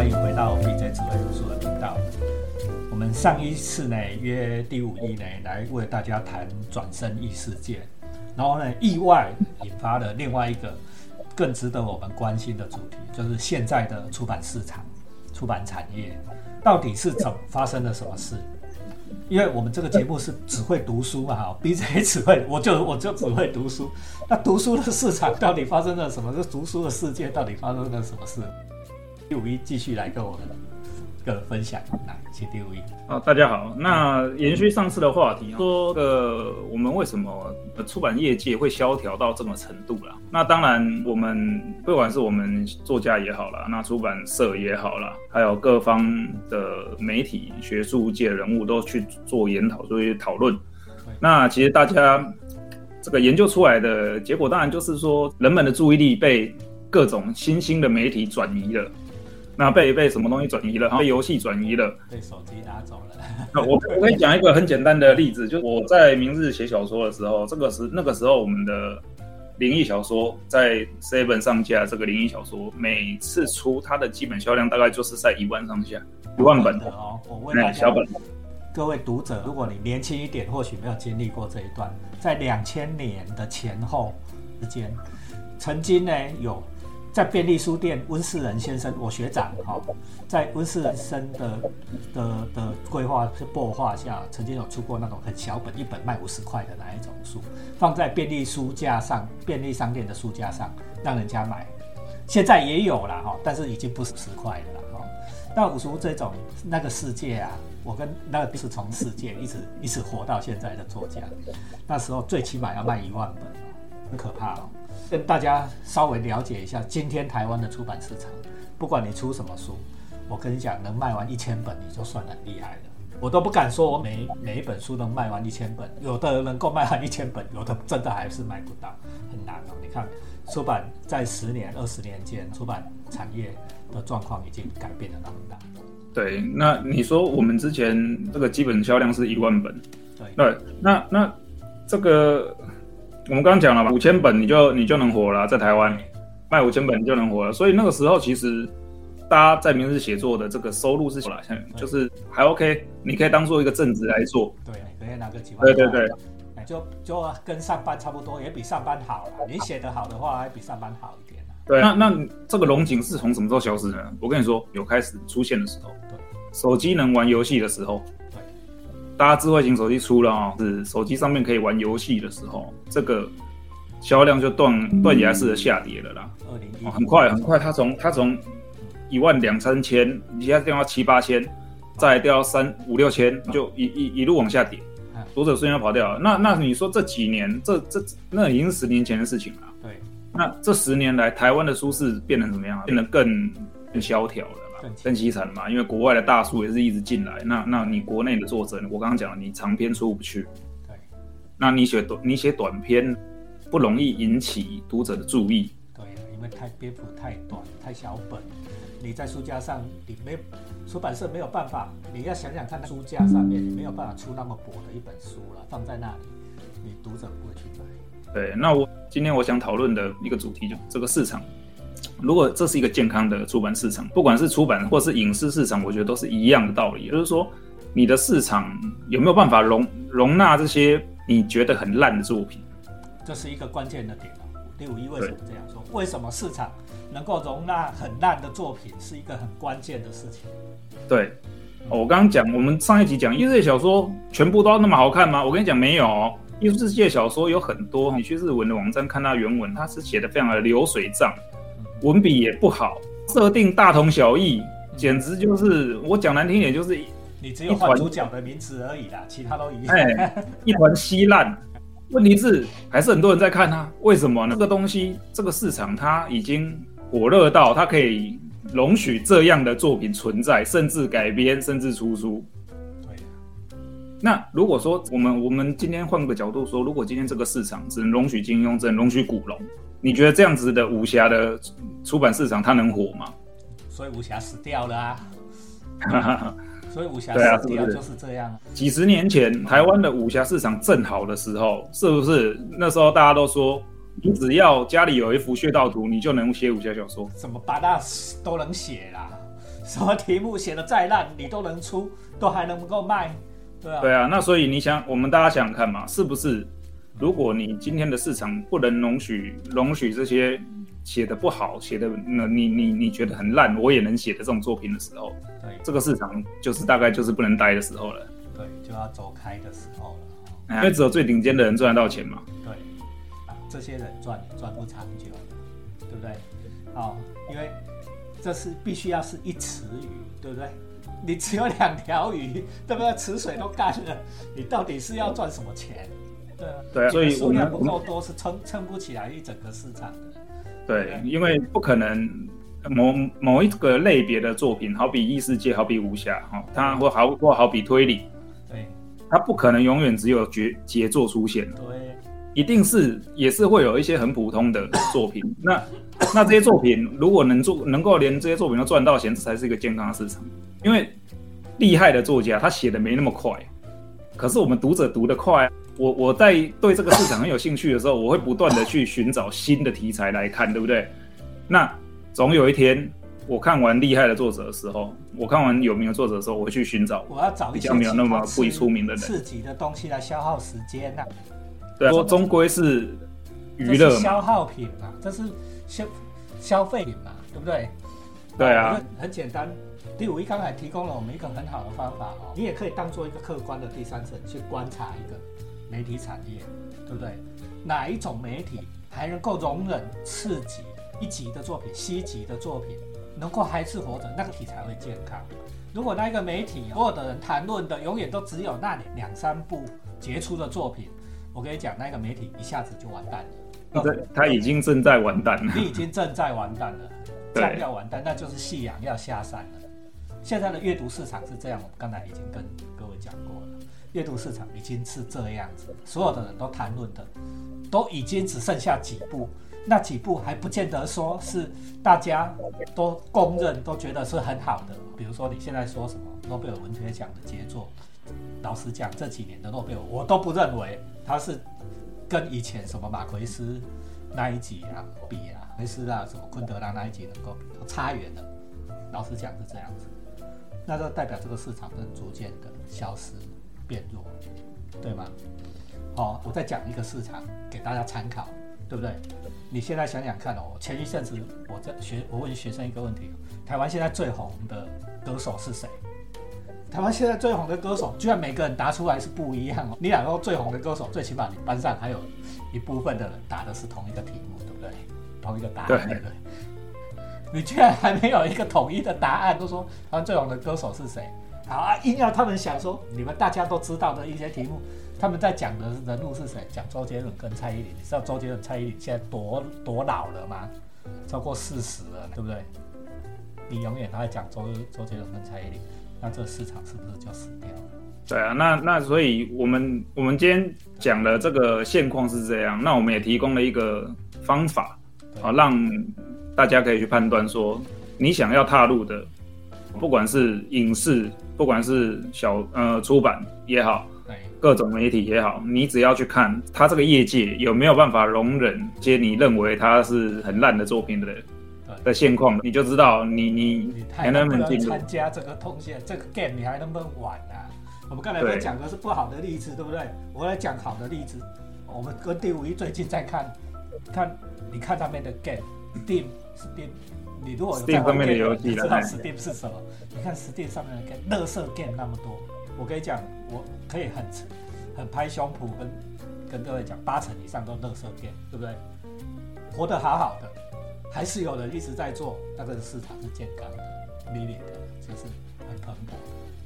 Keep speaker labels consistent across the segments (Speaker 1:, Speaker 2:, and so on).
Speaker 1: 欢迎回到 BJ 智慧读书的频道。我们上一次呢约第五一呢来为大家谈转身异世界，然后呢意外引发了另外一个更值得我们关心的主题，就是现在的出版市场、出版产业到底是怎么发生了什么事？因为我们这个节目是只会读书嘛，哈，BJ 只会，我就我就只会读书。那读书的市场到底发生了什么？这读书的世界到底发生了什么事？第五一继续来跟我们个分享，来，请第五一。
Speaker 2: 好，大家好。那延续上次的话题，说个我们为什么出版业界会萧条到这么程度了？那当然，我们不管是我们作家也好了，那出版社也好了，还有各方的媒体、学术界人物都去做研讨、做一些讨论。那其实大家这个研究出来的结果，当然就是说，人们的注意力被各种新兴的媒体转移了。那被被什么东西转移了？被游戏转移了，
Speaker 1: 被手机拿走了。
Speaker 2: 那我我跟你讲一个很简单的例子，就我在明日写小说的时候，这个时那个时候我们的灵异小说在 Seven 上架，这个灵异小说每次出它的基本销量大概就是在一万上下，一万本
Speaker 1: 的哦。我问大家，各位读者，如果你年轻一点，或许没有经历过这一段，在两千年的前后之间，曾经呢有。在便利书店，温世仁先生，我学长哈，在温世仁生的的的规划是擘画下，曾经有出过那种很小本，一本卖五十块的那一种书，放在便利书架上，便利商店的书架上，让人家买。现在也有了哈，但是已经不是十块了哈。那五书这种那个世界啊，我跟那个是从世界一直一直活到现在的作家，那时候最起码要卖一万本很可怕哦。跟大家稍微了解一下，今天台湾的出版市场，不管你出什么书，我跟你讲，能卖完一千本，你就算很厉害了。我都不敢说我每 每一本书能卖完一千本，有的能够卖完一千本，有的真的还是卖不到，很难哦。你看，出版在十年、二十年间，出版产业的状况已经改变了那么大。
Speaker 2: 对，那你说我们之前这个基本销量是一万本，
Speaker 1: 对，
Speaker 2: 对，那那这个。我们刚刚讲了嘛，五千本你就你就能活了，在台湾卖五千本你就能活了。所以那个时候其实大家在明日写作的这个收入是了，像就是还 OK，你可以当做一个正职来做。
Speaker 1: 对，可以拿个几万。
Speaker 2: 对对对，
Speaker 1: 就就跟上班差不多，也比上班好了。你写的好的话，还比上班好一点。
Speaker 2: 对，那那这个龙井是从什么时候消失的？我跟你说，有开始出现的时候，
Speaker 1: 对，
Speaker 2: 手机能玩游戏的时候。大家智慧型手机出了啊，是手机上面可以玩游戏的时候，这个销量就断断崖式的下跌了啦。二零很快很快，它从它从一万两三千，一下掉到七八千，再掉到三五六千，就一一一路往下跌，读者瞬间跑掉了。那那你说这几年，这这那已经是十年前的事情了。
Speaker 1: 对，
Speaker 2: 那这十年来，台湾的舒适变得怎么样？变得更更萧条了。更凄惨嘛，因为国外的大书也是一直进来，那那你国内的作者，我刚刚讲了，你长篇出不去，
Speaker 1: 对，
Speaker 2: 那你写短你写短篇不容易引起读者的注意，
Speaker 1: 对，因为太篇幅太短太小本，你在书架上你没出版社没有办法，你要想想看，书架上面你没有办法出那么薄的一本书了，放在那里，你读者不会去买。
Speaker 2: 对，那我今天我想讨论的一个主题就这个市场。如果这是一个健康的出版市场，不管是出版或是影视市场，我觉得都是一样的道理。就是说，你的市场有没有办法容容纳这些你觉得很烂的作品？
Speaker 1: 这是一个关键的点第五一为什么这样说？为什么市场能够容纳很烂的作品，是一个很关键的事情？
Speaker 2: 对，我刚刚讲，我们上一集讲异世界小说全部都那么好看吗？我跟你讲，没有。异世界小说有很多，你去日文的网站看它原文，它是写的非常的流水账。文笔也不好，设定大同小异，简直就是我讲难听点，就是
Speaker 1: 你只有换主角的名字而已啦，其他都一样，
Speaker 2: 哎，一团稀烂。问题是还是很多人在看它，为什么呢？这个东西，这个市场它已经火热到它可以容许这样的作品存在，甚至改编，甚至出书。
Speaker 1: 对。
Speaker 2: 那如果说我们我们今天换个角度说，如果今天这个市场只能容许金庸，只能容许古龙。你觉得这样子的武侠的出版市场它能火吗？
Speaker 1: 所以武侠死掉了啊！所以武侠死掉就是这样。
Speaker 2: 几十年前台湾的武侠市场正好的时候，是不是那时候大家都说，你只要家里有一幅穴道图，你就能写武侠小说？
Speaker 1: 什么八大都能写啦？什么题目写的再烂，你都能出，都还能够卖，对啊。
Speaker 2: 对啊，那所以你想，我们大家想想看嘛，是不是？如果你今天的市场不能容许容许这些写的不好、写的那你你你觉得很烂，我也能写的这种作品的时候，
Speaker 1: 对，
Speaker 2: 这个市场就是大概就是不能待的时候了。
Speaker 1: 对，就要走开的时候
Speaker 2: 了。因为只有最顶尖的人赚得到钱嘛。
Speaker 1: 对，这些人赚赚不长久，对不对？好，因为这是必须要是一池鱼，对不对？你只有两条鱼，对不对？池水都干了，你到底是要赚什么钱？对啊，
Speaker 2: 所以
Speaker 1: 数量不够多是撑撑不起来一整个市场的。
Speaker 2: 对，因为不可能某某一个类别的作品，好比异世界，好比武侠，哈，它或好或好比推理，
Speaker 1: 对，
Speaker 2: 它不可能永远只有绝杰作出现。
Speaker 1: 对，
Speaker 2: 一定是也是会有一些很普通的作品。那那这些作品如果能做，能够连这些作品都赚到钱，这才是一个健康的市场。因为厉害的作家他写的没那么快，可是我们读者读得快。我我在对这个市场很有兴趣的时候，我会不断的去寻找新的题材来看，对不对？那总有一天，我看完厉害的作者的时候，我看完有名的作者的时候，我会去寻找
Speaker 1: 我要找
Speaker 2: 比较没有那么不出名的人，
Speaker 1: 刺激的东西来消耗时间呐。
Speaker 2: 对，说终归是娱乐
Speaker 1: 消耗品嘛，这是消消费品嘛，对不对？
Speaker 2: 对啊，
Speaker 1: 很简单。第五一刚才提供了我们一个很好的方法哦，你也可以当做一个客观的第三者去观察一个。媒体产业，对不对？哪一种媒体还能够容忍次级、一级的作品、C 级的作品，能够还是活着，那个体才会健康。如果那一个媒体所有的人谈论的永远都只有那两三部杰出的作品，我跟你讲，那个媒体一下子就完蛋了。
Speaker 2: 对，他已经正在完蛋了。
Speaker 1: 你已经正在完蛋了，将要完蛋，那就是夕阳要下山了。现在的阅读市场是这样，我们刚才已经跟各位讲过了。阅读市场已经是这样子，所有的人都谈论的，都已经只剩下几部，那几部还不见得说是大家都公认都觉得是很好的。比如说你现在说什么诺贝尔文学奖的杰作，老实讲这几年的诺贝尔，我都不认为它是跟以前什么马奎斯那一集啊比啊，奎斯啊什么昆德拉那一集能够比，都差远了。老实讲是这样子，那就代表这个市场正逐渐的消失。变弱，对吗？好，我再讲一个市场给大家参考，对不对？你现在想想看哦，前一阵子我在学，我问学生一个问题：台湾现在最红的歌手是谁？台湾现在最红的歌手，居然每个人答出来是不一样哦。你两个最红的歌手，最起码你班上还有一部分的人答的是同一个题目，对不对？同一个答案，对不对？你居然还没有一个统一的答案，都说台湾最红的歌手是谁？好啊，硬要他们想说，你们大家都知道的一些题目，他们在讲的人物是谁？讲周杰伦跟蔡依林。你知道周杰伦、蔡依林现在多多老了吗？超过四十了，对不对？你永远都在讲周周杰伦跟蔡依林，那这个市场是不是就死掉了？
Speaker 2: 对啊，那那所以我们我们今天讲的这个现况是这样，那我们也提供了一个方法，啊，让大家可以去判断说，你想要踏入的，不管是影视。不管是小呃出版也好，各种媒体也好，你只要去看他这个业界有没有办法容忍些你认为他是很烂的作品的的现况，你就知道你你
Speaker 1: 还能不能参加这个通线这个 game，你还能不能玩啊？我们刚才在讲的是不好的例子，对不对？我来讲好的例子。我们跟第五一最近在看，看你看上面的 game，Steam Steam。你如果有在玩 game，你知道 Steam 是什么？你看 Steam 上面的 game，乐色 game 那么多，我跟你讲，我可以很很拍胸脯跟跟各位讲，八成以上都乐色 game，对不对？活得好好的，还是有人一直在做，那个市场是健康的、利利的，就是很蓬勃，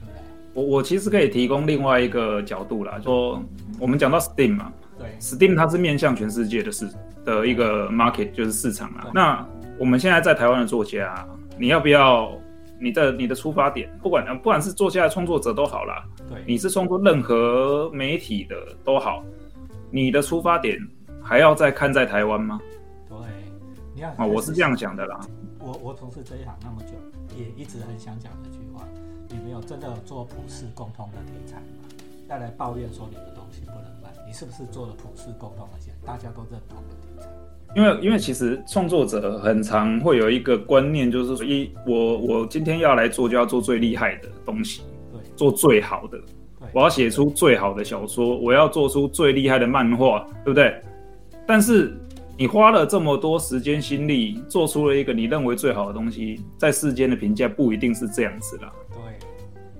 Speaker 1: 对不对？
Speaker 2: 我我其实可以提供另外一个角度啦，说我们讲到 Steam 嘛，
Speaker 1: 对
Speaker 2: ，Steam 它是面向全世界的市的一个 market，就是市场啊，那。我们现在在台湾的作家，你要不要你的你的出发点？不管不管是作家的创作者都好啦，
Speaker 1: 对，
Speaker 2: 你是创作任何媒体的都好，你的出发点还要再看在台湾吗？
Speaker 1: 对，你看
Speaker 2: 啊，我是这样讲的啦。
Speaker 1: 我我从事这一行那么久，也一直很想讲这句话：你没有真的做普世共通的题材嘛？再来抱怨说你的东西不能卖，你是不是做了普世沟通那些大家都认同的题材？
Speaker 2: 因为因为其实创作者很常会有一个观念，就是说，一我我今天要来做，就要做最厉害的东西，
Speaker 1: 对，
Speaker 2: 做最好的，我要写出最好的小说，我要做出最厉害的漫画，对不对？但是你花了这么多时间心力，做出了一个你认为最好的东西，在世间的评价不一定是这样子啦。
Speaker 1: 对，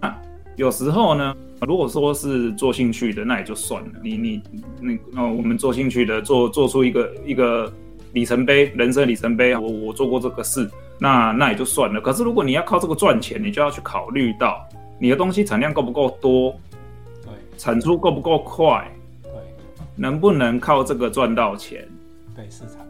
Speaker 2: 那有时候呢，如果说是做兴趣的，那也就算了。你你那那我们做兴趣的，做做出一个一个里程碑，人生里程碑，我我做过这个事，那那也就算了。可是如果你要靠这个赚钱，你就要去考虑到你的东西产量够不够多，
Speaker 1: 对，
Speaker 2: 产出够不够快。对能不能靠这个赚到钱？
Speaker 1: 对市场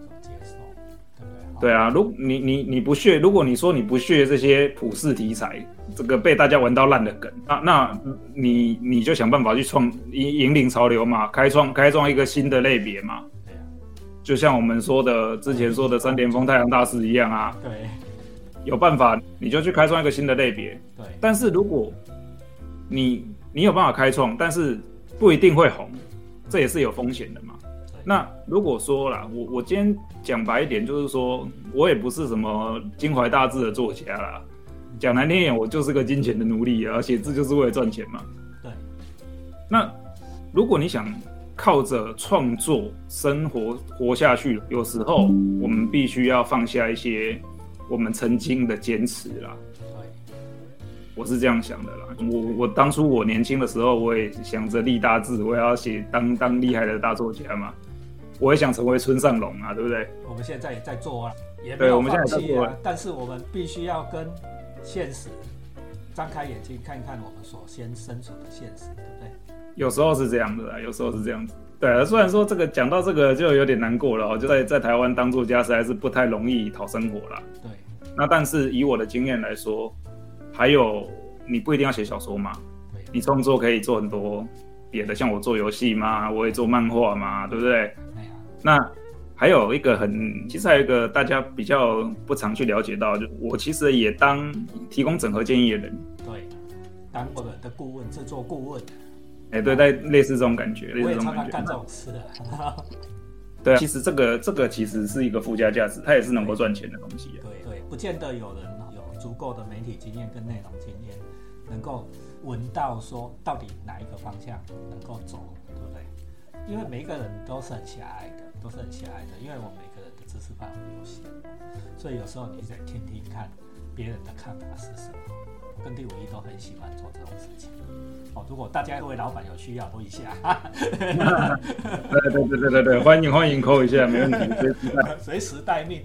Speaker 1: 对
Speaker 2: 啊，如你你你不屑，如果你说你不屑这些普世题材，这个被大家玩到烂的梗，那那你你就想办法去创引引领潮流嘛，开创开创一个新的类别嘛。
Speaker 1: 对啊，
Speaker 2: 就像我们说的之前说的三连峰太阳大师一样啊。
Speaker 1: 对，
Speaker 2: 有办法你就去开创一个新的类别。
Speaker 1: 对，
Speaker 2: 但是如果你你有办法开创，但是不一定会红。这也是有风险的嘛。那如果说啦，我我今天讲白一点，就是说我也不是什么襟怀大志的作家啦。讲难听点，我就是个金钱的奴隶啊，写字就是为了赚钱嘛。
Speaker 1: 对。
Speaker 2: 那如果你想靠着创作生活活下去，有时候我们必须要放下一些我们曾经的坚持啦。我是这样想的啦，我我当初我年轻的时候，我也想着立大志，我也要写当当厉害的大作家嘛，我也想成为村上龙啊，对不对？
Speaker 1: 我们现在也在做啊，也没有放弃啊，但是我们必须要跟现实张开眼睛看一看我们所先身处的现实，对不对？
Speaker 2: 有时候是这样子啊，有时候是这样子。对啊，虽然说这个讲到这个就有点难过了哦，就在在台湾当作家实在是不太容易讨生活了。
Speaker 1: 对，
Speaker 2: 那但是以我的经验来说。还有，你不一定要写小说嘛？你创作可以做很多别的，像我做游戏嘛，我也做漫画嘛，对不对？那还有一个很，其实还有一个大家比较不常去了解到，就我其实也当提供整合建议的人。
Speaker 1: 对，当过的的顾问，制作顾问。
Speaker 2: 哎，对，在类似这种感觉，类似这种
Speaker 1: 感觉。干这种事的。
Speaker 2: 对，其实这个这个其实是一个附加价值，它也是能够赚钱的东西。
Speaker 1: 对对，不见得有人有。足够的媒体经验跟内容经验，能够闻到说到底哪一个方向能够走，对不对？因为每一个人都是很狭隘的，都是很狭隘的，因为我每个人的知识范围有限，所以有时候你得听听看别人的看法是什么。跟第五一都很喜欢做这种事情。哦，如果大家各位老板有需要，扣一下。
Speaker 2: 对对对对对对，欢迎欢迎扣一下，没问题，随时待
Speaker 1: 命。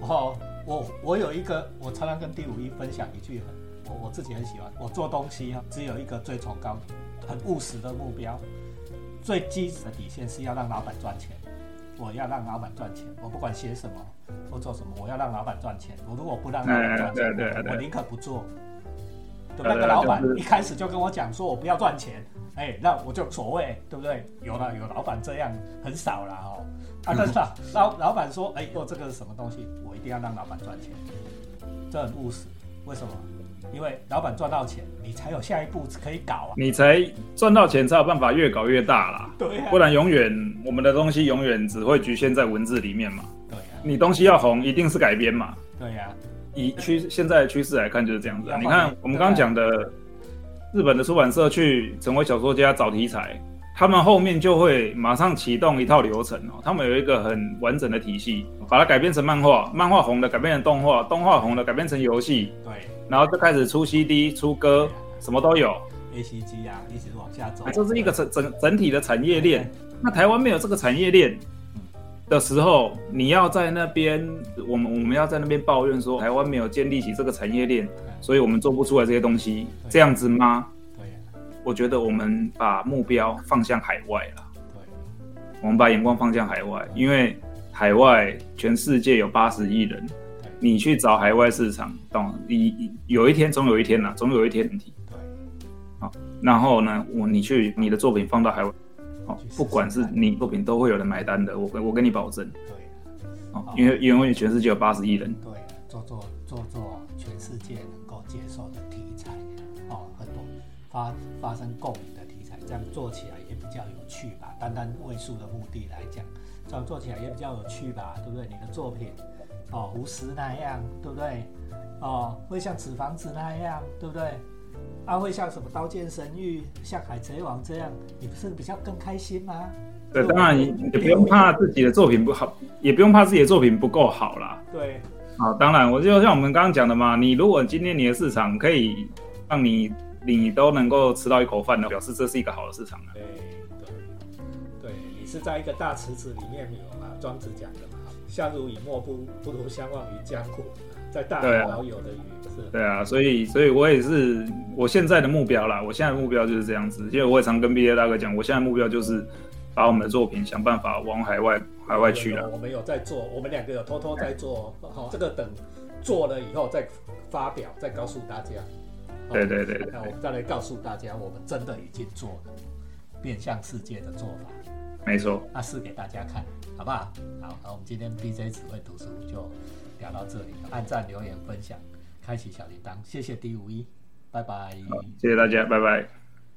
Speaker 1: 哦。我我有一个，我常常跟第五一分享一句很，我我自己很喜欢，我做东西啊，只有一个最崇高、很务实的目标，最基础的底线是要让老板赚钱。我要让老板赚钱，我不管写什么或做什么，我要让老板赚钱。我如果不让老板赚钱，我宁可不做。那个老板一开始就跟我讲说，我不要赚钱，哎，那我就所谓，对不对？有了有老板这样很少了哦。啊，但是老老板说，哎，我这个是什么东西？我一定要让老板赚钱，这很务实。为什么？因为老板赚到钱，你才有下一步可以搞啊。
Speaker 2: 你才赚到钱，才有办法越搞越大啦。
Speaker 1: 对啊。
Speaker 2: 不然永远我们的东西永远只会局限在文字里面嘛。
Speaker 1: 对
Speaker 2: 啊。你东西要红，一定是改编嘛。
Speaker 1: 对呀。
Speaker 2: 以趋现在的趋势来看，就是这样子。你看我们刚刚讲的，日本的出版社去成为小说家找题材。他们后面就会马上启动一套流程哦，他们有一个很完整的体系，把它改编成漫画，漫画红的改编成动画，动画红的改编成游戏，
Speaker 1: 对，
Speaker 2: 然后就开始出 CD、出歌，什么都有
Speaker 1: ，A C G 啊，一直往下走，
Speaker 2: 这是一个整整整体的产业链。那台湾没有这个产业链的时候，你要在那边，我们我们要在那边抱怨说台湾没有建立起这个产业链，所以我们做不出来这些东西，这样子吗？对。我觉得我们把目标放向海外了。
Speaker 1: 对，
Speaker 2: 我们把眼光放向海外，因为海外全世界有八十亿人，你去找海外市场，懂？你有一天总有一天呐，总有一天。
Speaker 1: 对，
Speaker 2: 好，然后呢，我你去你的作品放到海外，好，不管是你作品都会有人买单的，我我跟你保证。
Speaker 1: 对，
Speaker 2: 哦，因为因为全世界有八十亿人。
Speaker 1: 对，做做做做全世界能够接受的题材。哦，很多发发生共鸣的题材，这样做起来也比较有趣吧。单单位数的目的来讲，这样做起来也比较有趣吧，对不对？你的作品，哦，无石那样，对不对？哦，会像纸房子那样，对不对？啊，会像什么刀剑神域，像海贼王这样，你不是比较更开心吗？
Speaker 2: 对，当然也也不用怕自己的作品不好，也不用怕自己的作品不够好啦。
Speaker 1: 对，
Speaker 2: 好，当然，我就像我们刚刚讲的嘛，你如果今天你的市场可以让你你都能够吃到一口饭的，表示这是一个好的市场啊。
Speaker 1: 对对对，你是在一个大池子里面有嘛？庄子讲的嘛，相濡以沫不不如相忘于江湖。在大海老友的鱼是，
Speaker 2: 对啊，所以所以我也是我现在的目标啦，我现在的目标就是这样子，因为我也常跟毕业大哥讲，我现在目标就是把我们的作品想办法往海外海外去了。
Speaker 1: 我们有在做，我们两个有偷偷在做，好，这个等做了以后再发表，再告诉大家。
Speaker 2: 对对对，
Speaker 1: 那我们再来告诉大家，我们真的已经做了面向世界的做法。
Speaker 2: 没错，
Speaker 1: 那试给大家看，好不好？好，好，我们今天 BJ 只会读书就。聊到这里，按赞、留言、分享、开启小铃铛，谢谢 D 五一，拜拜，
Speaker 2: 谢谢大家，拜拜。